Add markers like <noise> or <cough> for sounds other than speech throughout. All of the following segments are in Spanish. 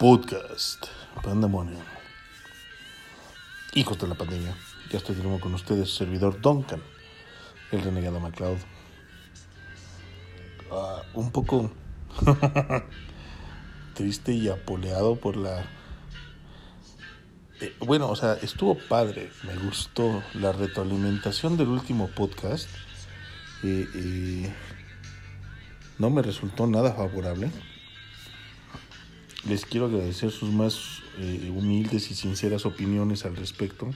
Podcast Pandemonium. Hijos de la pandemia. Ya estoy de nuevo con ustedes, servidor Duncan, el renegado MacLeod. Ah, un poco <laughs> triste y apoleado por la. Eh, bueno, o sea, estuvo padre. Me gustó la retroalimentación del último podcast. Eh, eh, no me resultó nada favorable. Les quiero agradecer sus más eh, humildes y sinceras opiniones al respecto.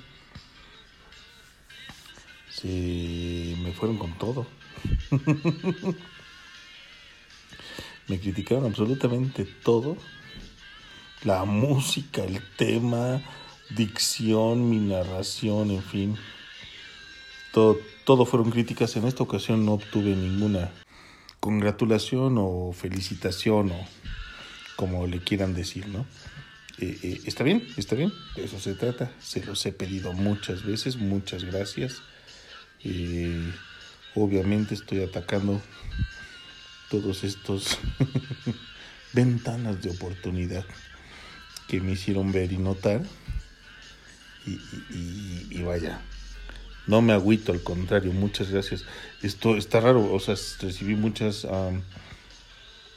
Se me fueron con todo. <laughs> me criticaron absolutamente todo. La música, el tema, dicción, mi narración, en fin. Todo, todo fueron críticas. En esta ocasión no obtuve ninguna congratulación o felicitación o como le quieran decir, ¿no? Eh, eh, está bien, está bien, de eso se trata. Se los he pedido muchas veces, muchas gracias. Eh, obviamente estoy atacando todos estos <laughs> ventanas de oportunidad que me hicieron ver y notar. Y, vaya, no me agüito, al contrario, muchas gracias. Esto está raro, o sea, recibí muchas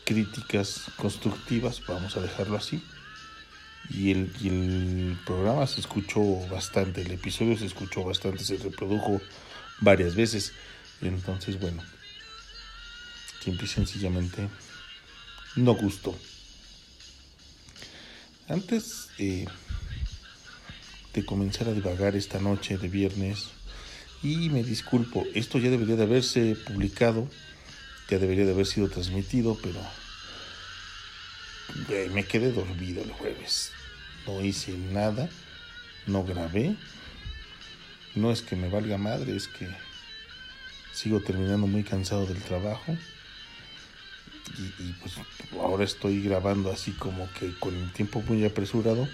críticas constructivas, vamos a dejarlo así. Y el, programa se escuchó bastante, el episodio se escuchó bastante, se reprodujo varias veces. Entonces, bueno, simple y sencillamente no gustó. Antes eh, de comenzar a divagar esta noche de viernes, y me disculpo, esto ya debería de haberse publicado, ya debería de haber sido transmitido, pero eh, me quedé dormido el jueves. No hice nada, no grabé. No es que me valga madre, es que sigo terminando muy cansado del trabajo. Y, pues ahora estoy grabando así como que con el tiempo muy apresurado.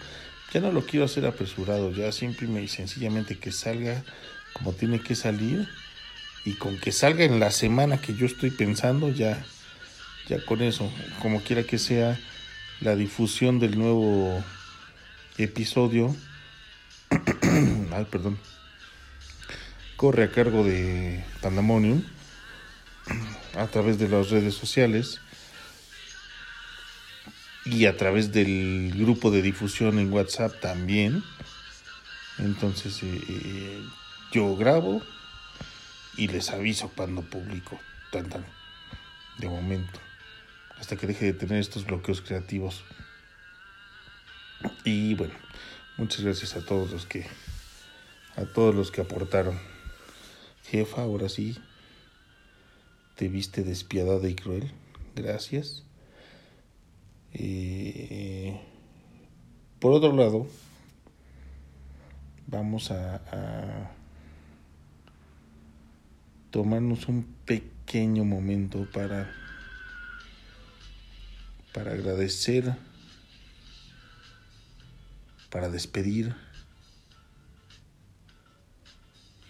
Ya no lo quiero hacer apresurado, ya simple y sencillamente que salga como tiene que salir y con que salga en la semana que yo estoy pensando ya ya con eso como quiera que sea la difusión del nuevo episodio <clears throat> perdón corre a cargo de Pandemonium a través de las redes sociales y a través del grupo de difusión en WhatsApp también. Entonces eh, yo grabo y les aviso cuando publico. Tan. De momento. Hasta que deje de tener estos bloqueos creativos. Y bueno, muchas gracias a todos los que a todos los que aportaron. Jefa, ahora sí te viste despiadada y cruel. Gracias. Eh, por otro lado, vamos a tomarnos un pequeño momento para, para agradecer, para despedir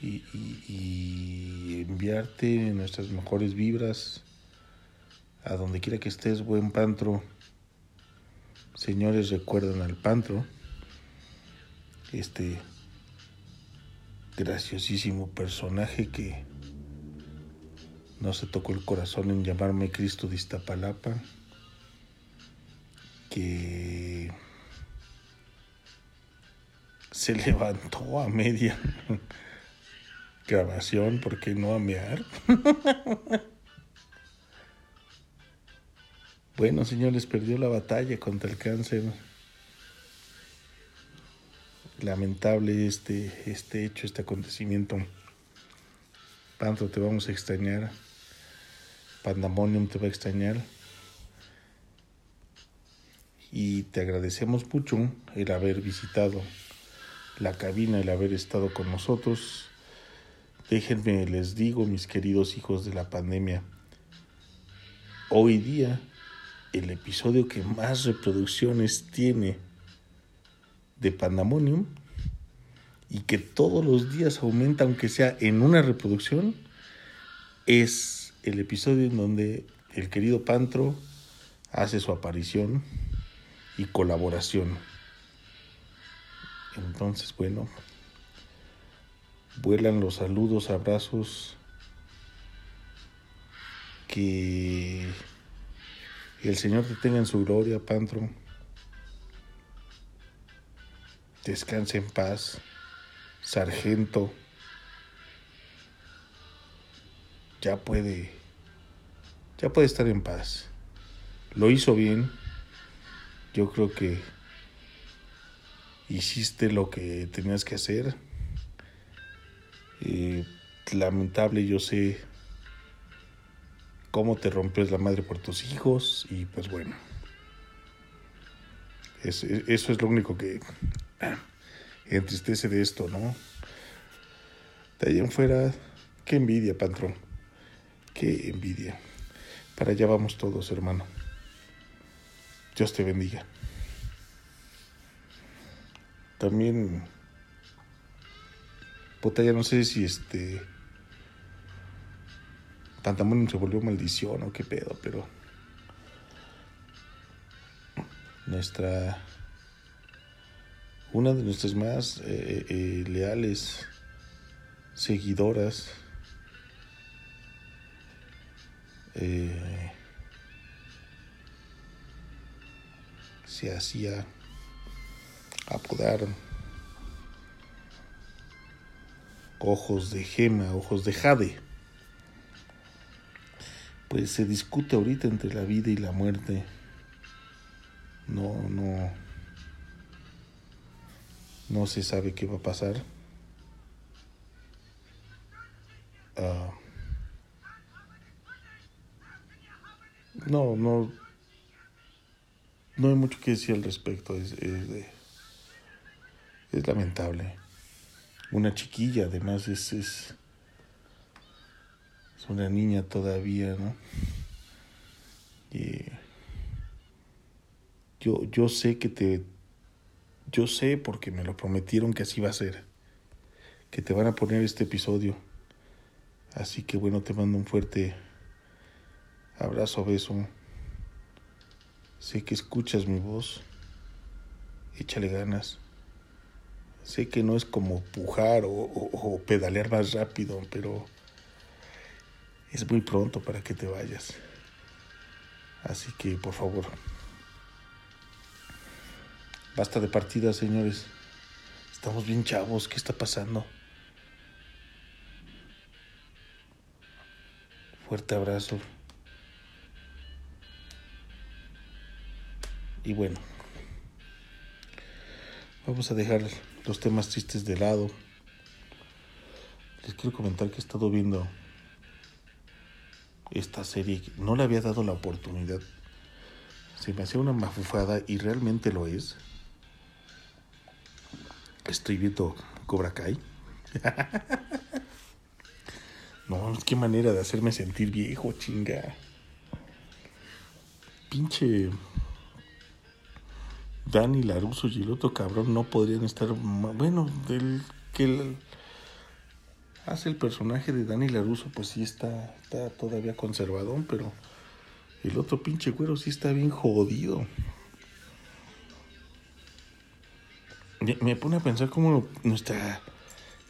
y, enviarte nuestras mejores vibras a donde quiera que estés, buen pantro. Señores, recuerdan al pantro, este graciosísimo personaje que no se tocó el corazón en llamarme Cristo de Iztapalapa, que se <laughs> levantó a media <laughs> grabación, ¿por qué no a mear? <laughs> bueno, señores, perdió la batalla contra el cáncer. Lamentable este, este hecho, este acontecimiento. Tanto te vamos a extrañar. Pandemonium te va a extrañar. Y te agradecemos mucho el haber visitado la cabina, el haber estado con nosotros. Déjenme, les digo, mis queridos hijos de la pandemia, hoy día el episodio que más reproducciones tiene de Pandemonium y que todos los días aumenta, aunque sea en una reproducción, es el episodio en donde el querido Pantro hace su aparición y colaboración. Entonces, bueno, vuelan los saludos, abrazos, que el Señor te tenga en su gloria, Pantro. Descanse en paz, sargento. Ya puede, ya puede estar en paz. Lo hizo bien. Yo creo que hiciste lo que tenías que hacer. Eh, lamentable, yo sé cómo te rompes la madre por tus hijos y pues bueno. eso es lo único que entristece de esto, ¿no? De ahí en fuera, qué envidia, patrón. Qué envidia. Para allá vamos todos, hermano. Dios te bendiga. También, puta, no sé si este. Pantamón se volvió maldición o qué pedo, pero. Nuestra. Una de nuestras más eh, eh, leales seguidoras. Eh, se hacía apodar ojos de gema, ojos de jade. Pues se discute ahorita entre la vida y la muerte. No, no. No se sabe qué va a pasar. Uh, no, no no hay mucho que decir al respecto. Es, es, es lamentable. Una chiquilla, además, es, es, es una niña todavía, ¿no? Y yo, yo sé que te. Yo sé porque me lo prometieron que así va a ser. Que te van a poner este episodio. Así que bueno, te mando un fuerte abrazo, beso. Sé que escuchas mi voz. Échale ganas. Sé que no es como pujar o, pedalear más rápido, pero es muy pronto para que te vayas. Así que, por favor, basta de partidas, señores. Estamos bien chavos. ¿Qué está pasando? Fuerte abrazo. Y bueno, vamos a dejar los temas tristes de lado. Les quiero comentar que he estado viendo esta serie. No le había dado la oportunidad. Se me hacía una mafufada y realmente lo es. Estoy viendo Cobra Kai. <laughs> no, qué manera de hacerme sentir viejo, chinga. Pinche Dani Laruso y el otro cabrón no podrían estar. Bueno, del que hace el personaje de Dani Laruso, pues sí está, está todavía conservadón, pero el otro pinche güero sí está bien jodido. Me pone a pensar cómo nuestra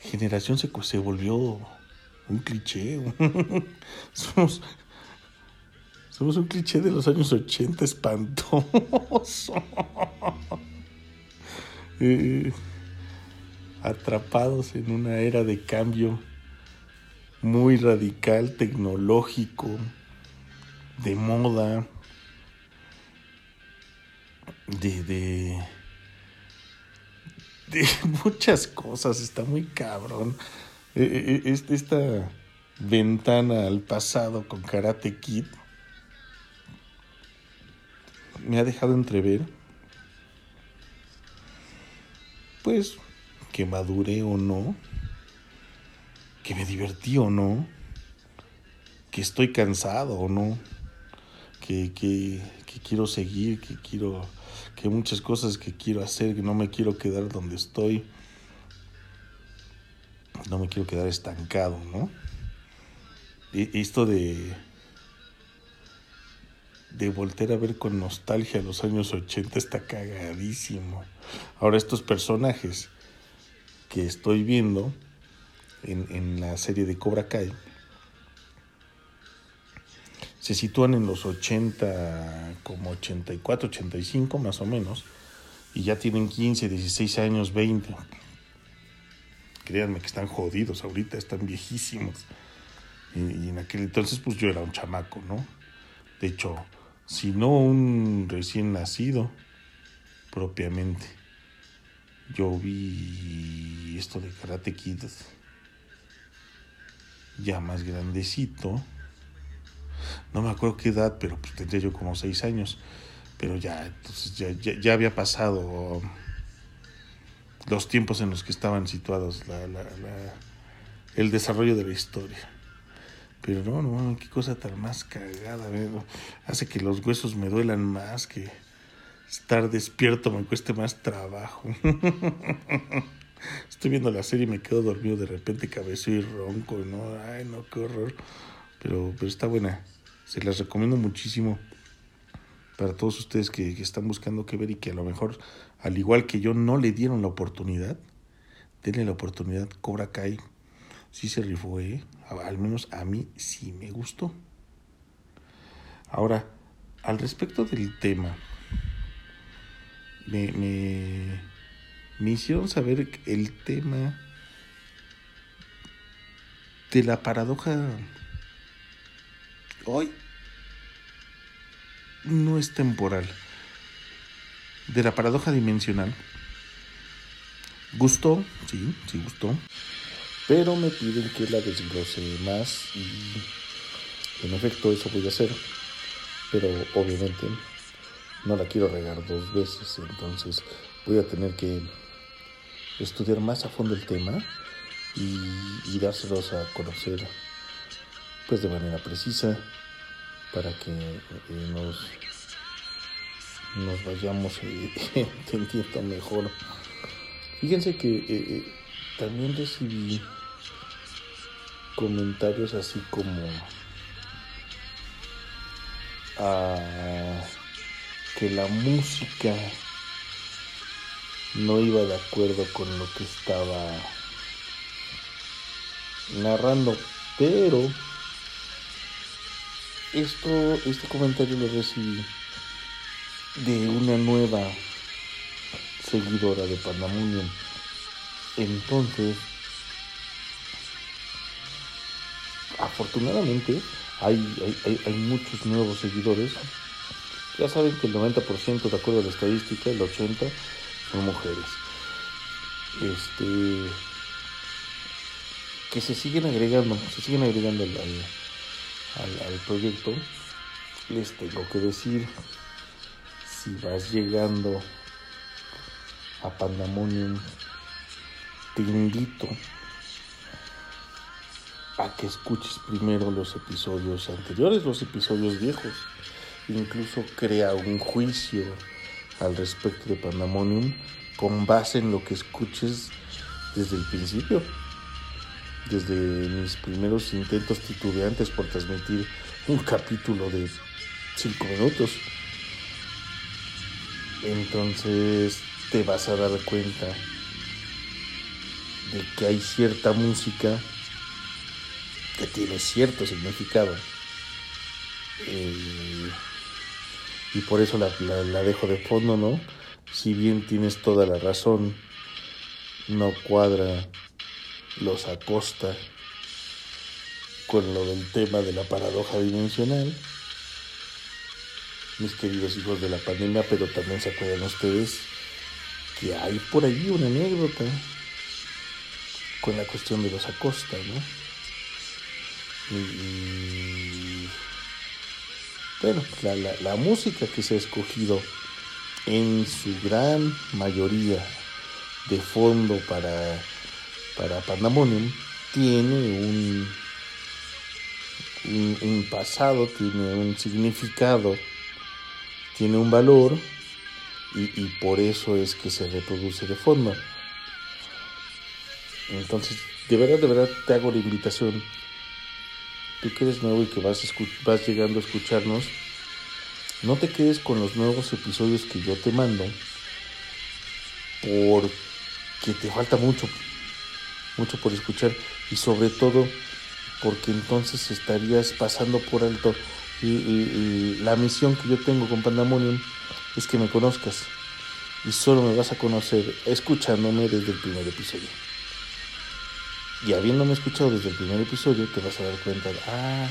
generación se, se volvió un cliché. <laughs> Somos somos un cliché de los años 80 espantoso. <laughs> Eh, atrapados en una era de cambio muy radical, tecnológico, de moda, de, de, de <laughs> muchas cosas. Está muy cabrón. Eh, eh, esta ventana al pasado con Karate Kid me ha dejado entrever, pues, que madure o no, que me divertí o no, que estoy cansado o no, que, que, que quiero seguir, que quiero, que muchas cosas que quiero hacer, que no me quiero quedar donde estoy, no me quiero quedar estancado, ¿no? esto de de volver a ver con nostalgia los años 80 está cagadísimo. Ahora estos personajes que estoy viendo en, en la serie de Cobra Kai se sitúan en los 80, como 84, 85 más o menos, y ya tienen 15, 16 años, 20. Créanme que están jodidos ahorita, están viejísimos. Y, y en aquel entonces pues yo era un chamaco, ¿no? De hecho, si no un recién nacido propiamente. Yo vi esto de Karate Kid ya más grandecito. No me acuerdo qué edad, pero pues tendría yo como seis años. Pero ya, entonces ya, ya, ya había pasado los tiempos en los que estaban situados la, la, la, el desarrollo de la historia. Pero no, no, qué cosa tan más cagada. ¿no? Hace que los huesos me duelan más, que estar despierto me cueste más trabajo. <laughs> Estoy viendo la serie y me quedo dormido de repente, cabezo y ronco, ¿no? Ay, no, qué horror. Pero, pero está buena. Se las recomiendo muchísimo para todos ustedes que, que están buscando qué ver y que a lo mejor, al igual que yo, no le dieron la oportunidad. Denle la oportunidad. Cobra Kai sí se rifó, ¿eh? Al menos a mí sí me gustó. Ahora, al respecto del tema, me, me, hicieron saber el tema de la paradoja. Hoy no es temporal. De la paradoja dimensional. ¿Gustó? Sí, sí gustó pero me piden que la desglose más y en efecto eso voy a hacer pero obviamente no la quiero regar dos veces entonces voy a tener que estudiar más a fondo el tema y, dárselos a conocer pues de manera precisa para que eh, nos nos vayamos eh, <laughs> entendiendo mejor. Fíjense que eh, eh también recibí comentarios así como ah, que la música no iba de acuerdo con lo que estaba narrando, pero esto, este comentario lo recibí de una nueva seguidora de Pandemonium entonces, afortunadamente, hay, hay, hay, muchos nuevos seguidores. Ya saben que el 90%, de acuerdo a la estadística, el 80% son mujeres. Este. Que se siguen agregando, se siguen agregando al, al, proyecto. Les tengo que decir, si vas llegando a Pandemonium te invito a que escuches primero los episodios anteriores, los episodios viejos. Incluso crea un juicio al respecto de Pandemonium con base en lo que escuches desde el principio. Desde mis primeros intentos titubeantes por transmitir un capítulo de 5 minutos. Entonces te vas a dar cuenta de que hay cierta música que tiene cierto significado. Eh, y por eso la, la, la, dejo de fondo, ¿no? Si bien tienes toda la razón, no cuadra los acosta con lo del tema de la paradoja dimensional. Mis queridos hijos de la pandemia, pero también se acuerdan ustedes que hay por allí una anécdota con la cuestión de los Acosta, ¿no? Y, bueno, la, la, música que se ha escogido en su gran mayoría de fondo para, para tiene un, un, pasado, tiene un significado, tiene un valor y, y por eso es que se reproduce de fondo. Entonces, de verdad, de verdad te hago la invitación. Tú que eres nuevo y que vas, vas llegando a escucharnos, no te quedes con los nuevos episodios que yo te mando porque te falta mucho, mucho por escuchar y sobre todo porque entonces estarías pasando por alto la misión que yo tengo con Pandemonium es que me conozcas y solo me vas a conocer escuchándome desde el primer episodio. Y habiéndome escuchado desde el primer episodio, te vas a dar cuenta, de, ah,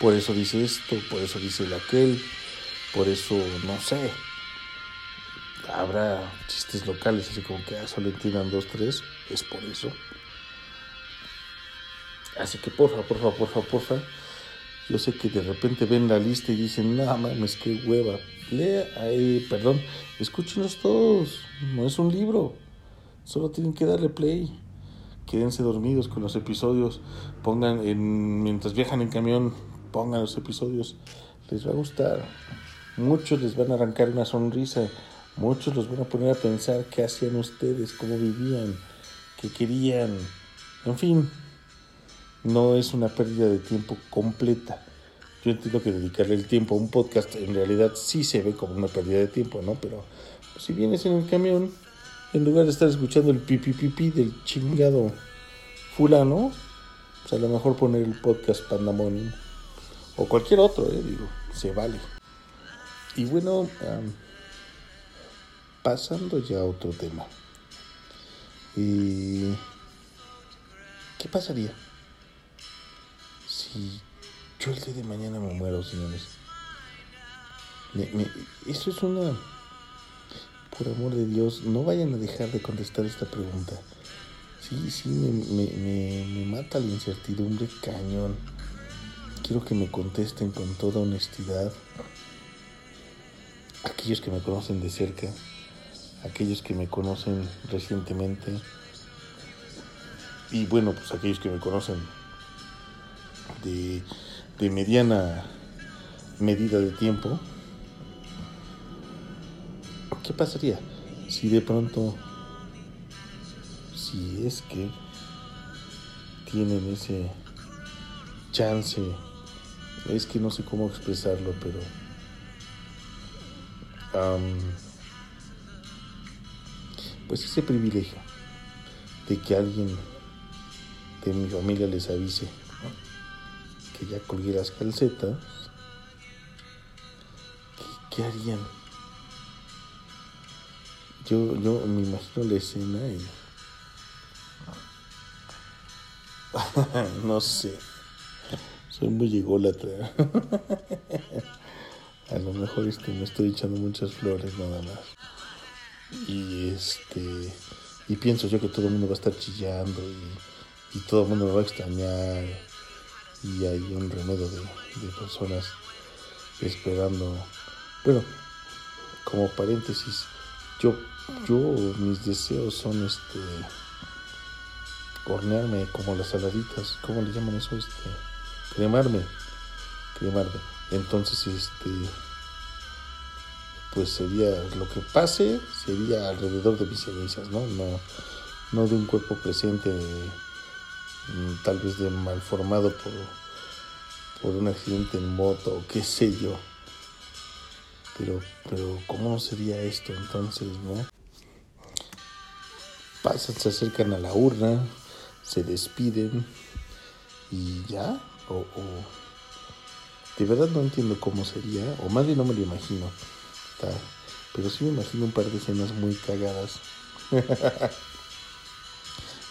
por eso dice esto, por eso dice el aquel, por eso, no sé, habrá chistes locales, así como que ah, solo entiendan dos, tres, es por eso. Así que porfa, porfa, porfa, porfa. Yo sé que de repente ven la lista y dicen, no mames, qué hueva. Lea, ahí, perdón, escúchenlos todos. No es un libro. Solo tienen que darle play. Quédense dormidos con los episodios. Pongan, en, mientras viajan en camión, pongan los episodios. Les va a gustar. Muchos les van a arrancar una sonrisa. Muchos los van a poner a pensar qué hacían ustedes, cómo vivían, qué querían. En fin, no es una pérdida de tiempo completa. Yo entiendo que dedicarle el tiempo a un podcast en realidad sí se ve como una pérdida de tiempo, ¿no? Pero si vienes en el camión, en lugar de estar escuchando el pipi pipi del chingado fulano, pues a lo mejor poner el podcast Pandemonium o cualquier otro, ¿eh? Digo, se vale. Y bueno, pasando ya a otro tema. ¿Y qué pasaría si yo el día de mañana me muero, señores? eso es una... Por amor de Dios, no vayan a dejar de contestar esta pregunta. Sí, sí, me, me, me mata la incertidumbre cañón. Quiero que me contesten con toda honestidad. Aquellos que me conocen de cerca, aquellos que me conocen recientemente y bueno, pues aquellos que me conocen de, de mediana medida de tiempo, ¿qué pasaría si de pronto, si es que tienen ese chance, es que no sé cómo expresarlo, pero pues ese privilegio de que alguien de mi familia les avise que ya colgué las calcetas, ¿qué, harían? Yo, yo me imagino la escena y... <laughs> no sé. Soy muy ególatra. <laughs> A lo mejor este, me estoy echando muchas flores nada más. Y este y pienso yo que todo el mundo va a estar chillando y, todo el mundo me va a extrañar y hay un remedio de personas esperando bueno como paréntesis yo yo mis deseos son este hornearme como las saladitas cómo le llaman eso este cremarme cremarme entonces este pues sería lo que pase sería alrededor de mis cenizas, ¿no? No, no de un cuerpo presente mm, tal vez de malformado por, por un accidente en moto o qué sé yo. Pero, pero ¿cómo sería esto entonces, no? Pasan, se acercan a la urna, se despiden y ya, o, o de verdad no entiendo cómo sería, o más bien no me lo imagino. Pero sí me imagino un par de escenas muy cagadas. <laughs>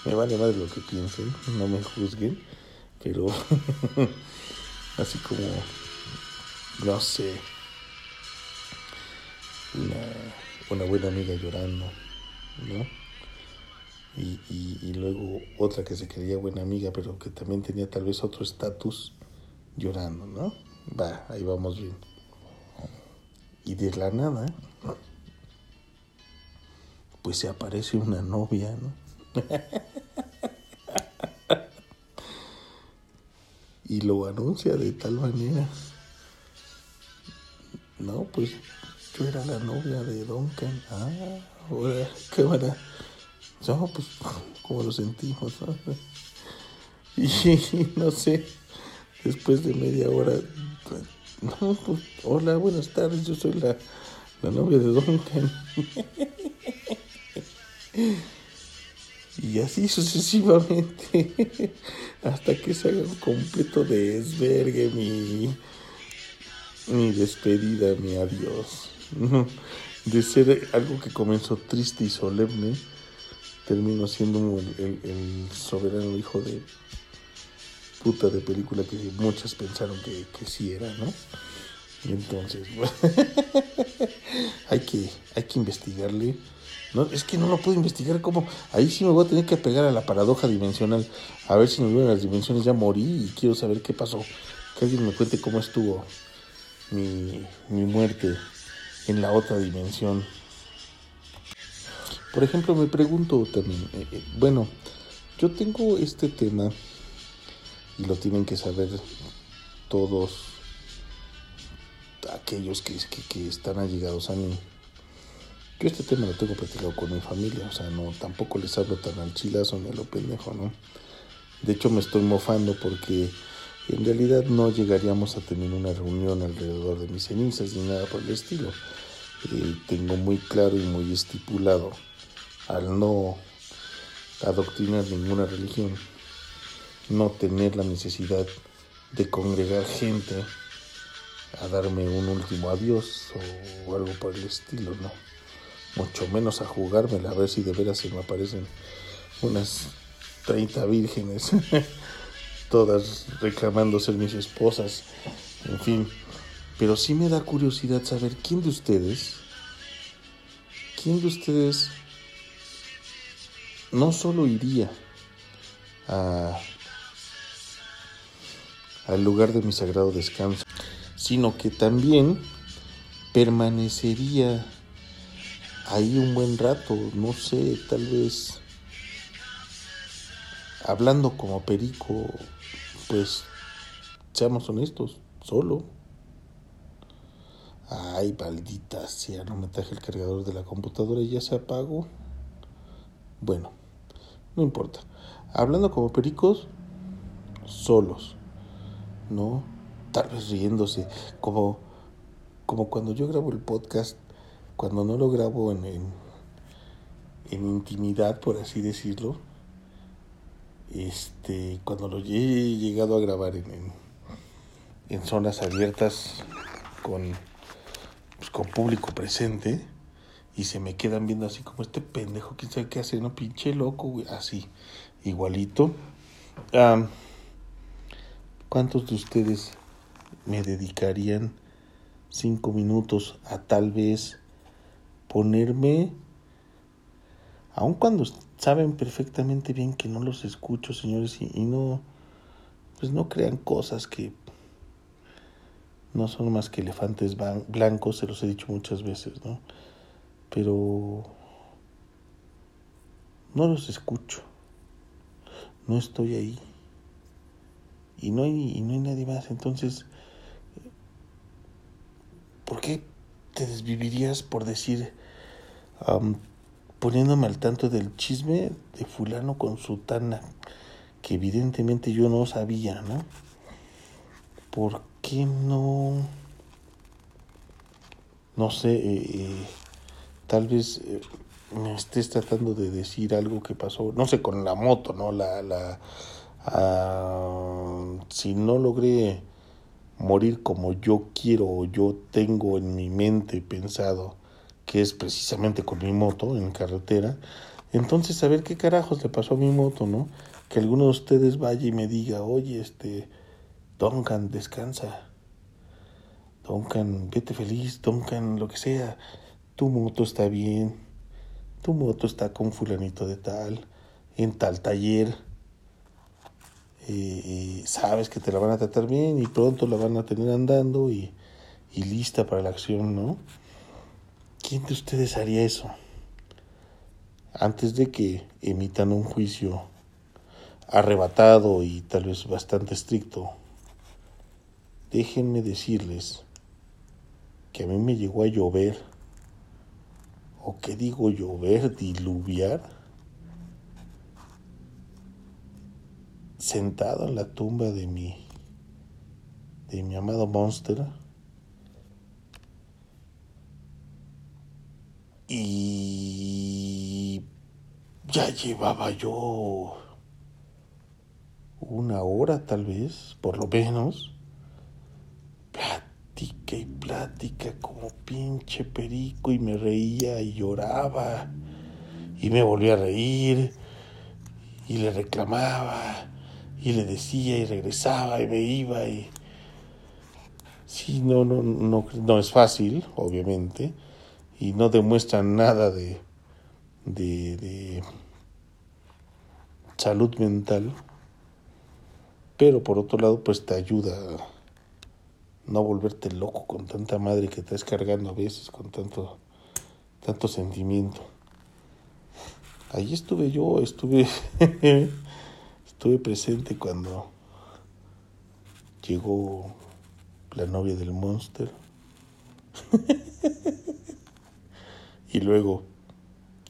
me vale más lo que piensen, no me juzguen. Pero <laughs> así como, no sé, una, buena amiga llorando, ¿no? Y, y, luego otra que se creía buena amiga, pero que también tenía tal vez otro estatus llorando, ¿no? Va, ahí vamos bien. Y de la nada, pues se aparece una novia, ¿no? <laughs> y lo anuncia de tal manera. No, pues yo era la novia de Duncan. Ah, ahora, buena. No, pues, <laughs> como lo sentimos. <laughs> Y <laughs> no sé, después de media hora no, pues, hola, buenas tardes, yo soy la, la novia de Duncan. y así sucesivamente, hasta que se haga un completo desvergue mi, mi despedida, mi adiós. De ser algo que comenzó triste y solemne, termino siendo el, soberano hijo de puta de película que muchas pensaron que, que sí era, ¿no? Y entonces, <laughs> hay, que, hay que investigarle. No, es que no lo puedo investigar como... Ahí sí me voy a tener que pegar a la paradoja dimensional. A ver si me en las dimensiones ya morí y quiero saber qué pasó. Que alguien me cuente cómo estuvo mi, mi muerte en la otra dimensión. Por ejemplo, me pregunto también, eh, eh, bueno, yo tengo este tema y lo tienen que saber todos aquellos que, que, están allegados a mí. Yo este tema lo tengo platicado con mi familia, o sea, no, tampoco les hablo tan al chilazo ni a lo pendejo, ¿no? De hecho me estoy mofando porque en realidad no llegaríamos a tener una reunión alrededor de mis cenizas ni nada por el estilo. Tengo muy claro y muy estipulado al no adoctrinar ninguna religión no tener la necesidad de congregar gente a darme un último adiós o algo por el estilo, no. Mucho menos a jugármela a ver si de veras se me aparecen unas 30 vírgenes, <laughs> todas reclamando ser mis esposas, en fin. Pero sí me da curiosidad saber quién de ustedes, quién de ustedes no solo iría a al lugar de mi sagrado descanso, sino que también permanecería ahí un buen rato, no sé, tal vez hablando como perico, pues seamos honestos, solo. Ay, maldita sea, no me traje el cargador de la computadora y ya se apagó. Bueno, no importa. Hablando como pericos, solos. ¿no? Tal vez riéndose, como, como cuando yo grabo el podcast, cuando no lo grabo en, en, intimidad, por así decirlo, este, cuando lo he llegado a grabar en, en, zonas abiertas con, pues, con público presente y se me quedan viendo así como este pendejo, quién sabe qué hace, no pinche loco, así, igualito. ¿Cuántos de ustedes me dedicarían cinco minutos a tal vez ponerme, aun cuando saben perfectamente bien que no los escucho, señores, y, no, pues no crean cosas que no son más que elefantes blancos, se los he dicho muchas veces, ¿no? Pero no los escucho, no estoy ahí y no hay, no hay nadie más. Entonces, ¿por qué te desvivirías por decir, poniéndome al tanto del chisme de fulano con sutana, que evidentemente yo no sabía, ¿no? ¿Por qué no? No sé, eh, eh, tal vez eh, me estés tratando de decir algo que pasó, no sé, con la moto, ¿no? La, la, Ah, si no logré morir como yo quiero o yo tengo en mi mente pensado, que es precisamente con mi moto en carretera, entonces saber qué carajos le pasó a mi moto, ¿no? Que alguno de ustedes vaya y me diga, oye, este, Duncan, descansa. Duncan, vete feliz, Duncan, lo que sea. Tu moto está bien. Tu moto está con fulanito de tal, en tal taller y, sabes que te la van a tratar bien y pronto la van a tener andando y lista para la acción, ¿no? ¿Quién de ustedes haría eso? Antes de que emitan un juicio arrebatado y tal vez bastante estricto, Déjenme decirles que a mí me llegó a llover, o qué digo llover, diluviar, sentado en la tumba de mi, de mi amado Monster. Y ya llevaba yo una hora tal vez, por lo menos y plática como pinche perico y me reía y lloraba y me volvía a reír y le reclamaba y le decía y regresaba y me iba y sí no no no no es fácil obviamente y no demuestra nada de de, de salud mental pero por otro lado pues te ayuda no volverte loco con tanta madre que estás cargando a veces con tanto tanto sentimiento Ahí estuve yo, estuve, <laughs> estuve presente cuando llegó la novia del monster. <laughs> y luego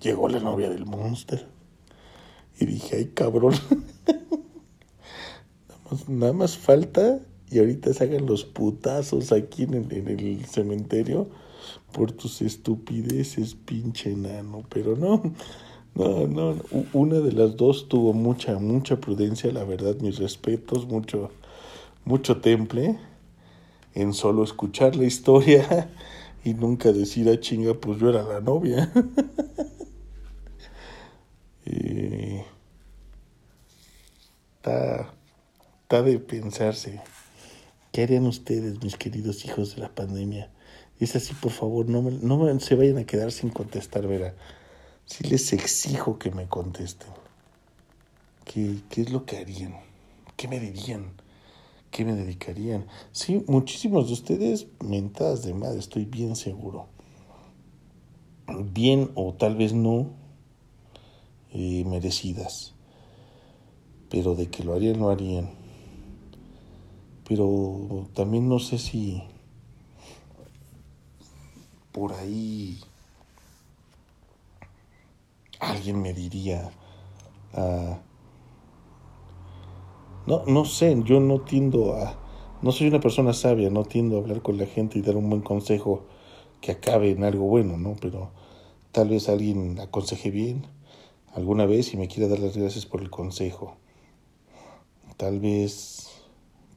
llegó la novia del monster. Y dije, ay cabrón. <laughs> nada, más, falta y ahorita se hagan los putazos aquí en el, en el cementerio por tus estupideces, pinche enano. Pero no, no, no, una de las dos tuvo mucha, mucha prudencia, la verdad, mis respetos, mucho, mucho temple en solo escuchar la historia <laughs> y nunca decir ah, chinga, pues yo era la novia. <laughs> eh, está de pensarse. ¿Qué harían ustedes, mis queridos hijos de la pandemia? Es así, por favor, no, me, no se vayan a quedar sin contestar, verá si les exijo que me contesten. ¿Qué, ¿Qué es lo que harían? ¿Qué me dirían? ¿Qué me dedicarían? Sí, muchísimos de ustedes mentadas de madre, estoy bien seguro. Bien o tal vez no eh, merecidas. Pero de que lo harían, lo harían. Pero también no sé si por ahí alguien me diría, ah, no, no sé, yo no tiendo a, no soy una persona sabia, no tiendo a hablar con la gente y dar un buen consejo que acabe en algo bueno, ¿no? Pero tal vez alguien aconseje bien alguna vez y me quiera dar las gracias por el consejo. Tal vez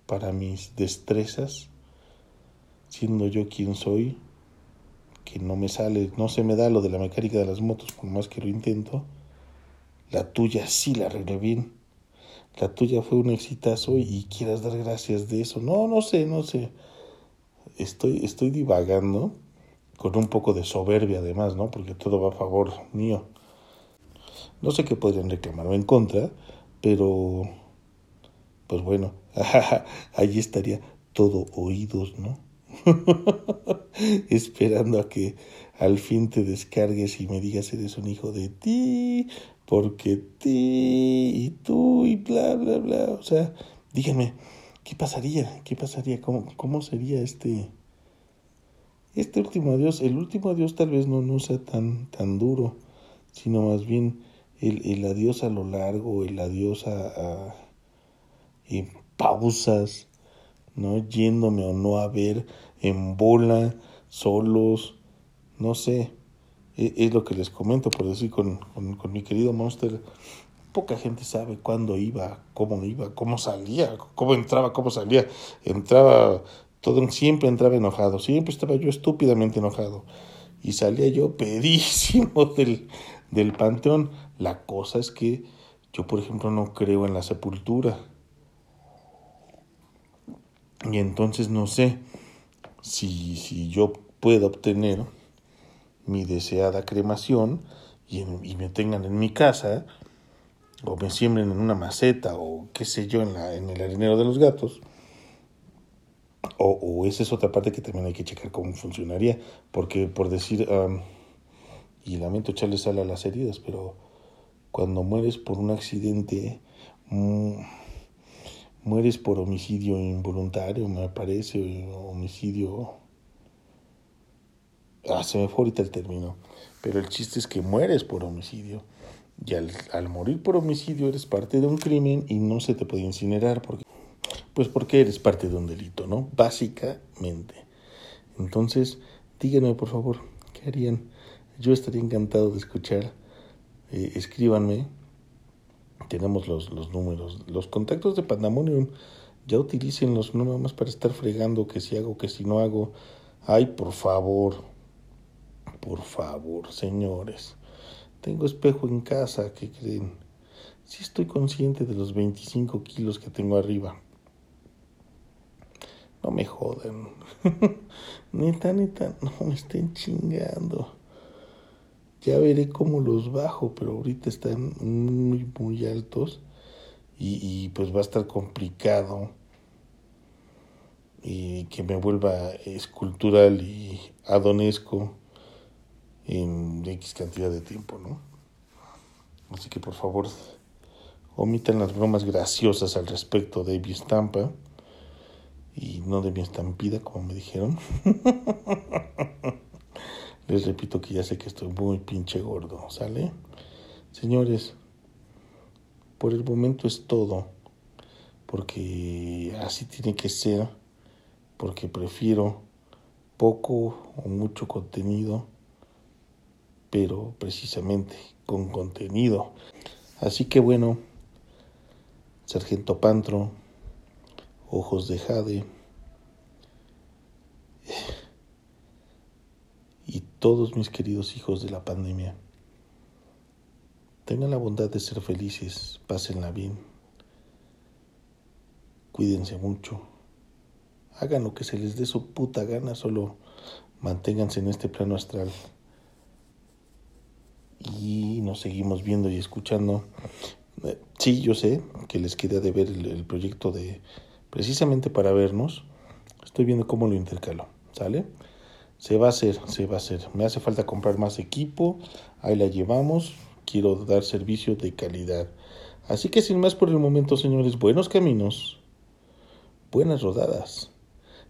para mis destrezas, siendo yo quien soy, que no me sale, no se me da lo de la mecánica de las motos, por más que lo intento. La tuya sí la arreglé bien. La tuya fue un exitazo y quieras dar gracias de eso. No, no sé, no sé. Estoy, estoy divagando con un poco de soberbia además, ¿no? Porque todo va a favor mío. No sé qué podrían reclamarme en contra, pero pues bueno, <laughs> allí estaría todo oídos, ¿no? <laughs> esperando a que al fin te descargues y me digas eres un hijo de ti, porque ti y tú y bla, bla, bla. O sea, díganme, ¿qué pasaría? ¿Qué pasaría? ¿Cómo, cómo sería este, este último adiós? El último adiós tal vez no, no sea tan, tan duro, sino más bien el, el adiós a lo largo, el adiós a, pausas, ¿no? Yéndome o no a ver en bola, solos, no sé. E, es, lo que les comento, por decir, con, con, mi querido Monster. Poca gente sabe cuándo iba, cómo iba, cómo salía, cómo entraba, cómo salía. Entraba, todo siempre entraba enojado, siempre estaba yo estúpidamente enojado. Y salía yo pedísimo <laughs> del, del panteón. La cosa es que yo, por ejemplo, no creo en la sepultura. Y entonces no sé si, si yo puedo obtener mi deseada cremación y, me tengan en mi casa o me siembren en una maceta o qué sé yo en, la, en el arenero de los gatos. O, o, esa es otra parte que también hay que checar cómo funcionaría, porque por decir, y lamento echarle sal a las heridas, pero cuando mueres por un accidente, mm, mueres por homicidio involuntario, me parece, homicidio... Ah, se me fue ahorita el término. Pero el chiste es que mueres por homicidio. Y al, al, morir por homicidio eres parte de un crimen y no se te puede incinerar porque... Pues porque eres parte de un delito, ¿no? Básicamente. Entonces, díganme por favor, ¿qué harían? Yo estaría encantado de escuchar. Eh, escríbanme. Tenemos los, los números. Los contactos de Pandemonium. Ya los no más para estar fregando que si hago, que si no hago. Ay, por favor. Por favor, señores. Tengo espejo en casa, ¿qué creen? Sí estoy consciente de los 25 kilos que tengo arriba. No me jodan. <laughs> neta, neta, no me estén chingando. Ya veré cómo los bajo, pero ahorita están muy, muy altos. Y, pues va a estar complicado. Y que me vuelva escultural y adonesco en X cantidad de tiempo, ¿no? Así que por favor, omitan las bromas graciosas al respecto de mi estampa y no de mi estampida, como me dijeron. <laughs> Les repito que ya sé que estoy muy pinche gordo, ¿sale? Señores, por el momento es todo, porque así tiene que ser, porque prefiero poco o mucho contenido pero precisamente con contenido. Así que bueno, Sargento Pantro, Ojos de Jade y todos mis queridos hijos de la pandemia, tengan la bondad de ser felices, pásenla bien, cuídense mucho, hagan lo que se les dé su puta gana, solo manténganse en este plano astral y nos seguimos viendo y escuchando. Eh, sí, yo sé que les queda de ver el, proyecto de precisamente para vernos. Estoy viendo cómo lo intercalo, ¿sale? Se va a hacer, se va a hacer. Me hace falta comprar más equipo, ahí la llevamos. Quiero dar servicio de calidad. Así que sin más por el momento, señores, buenos caminos, buenas rodadas.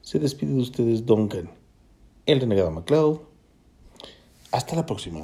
Se despide de ustedes Duncan, el renegado MacLeod. Hasta la próxima.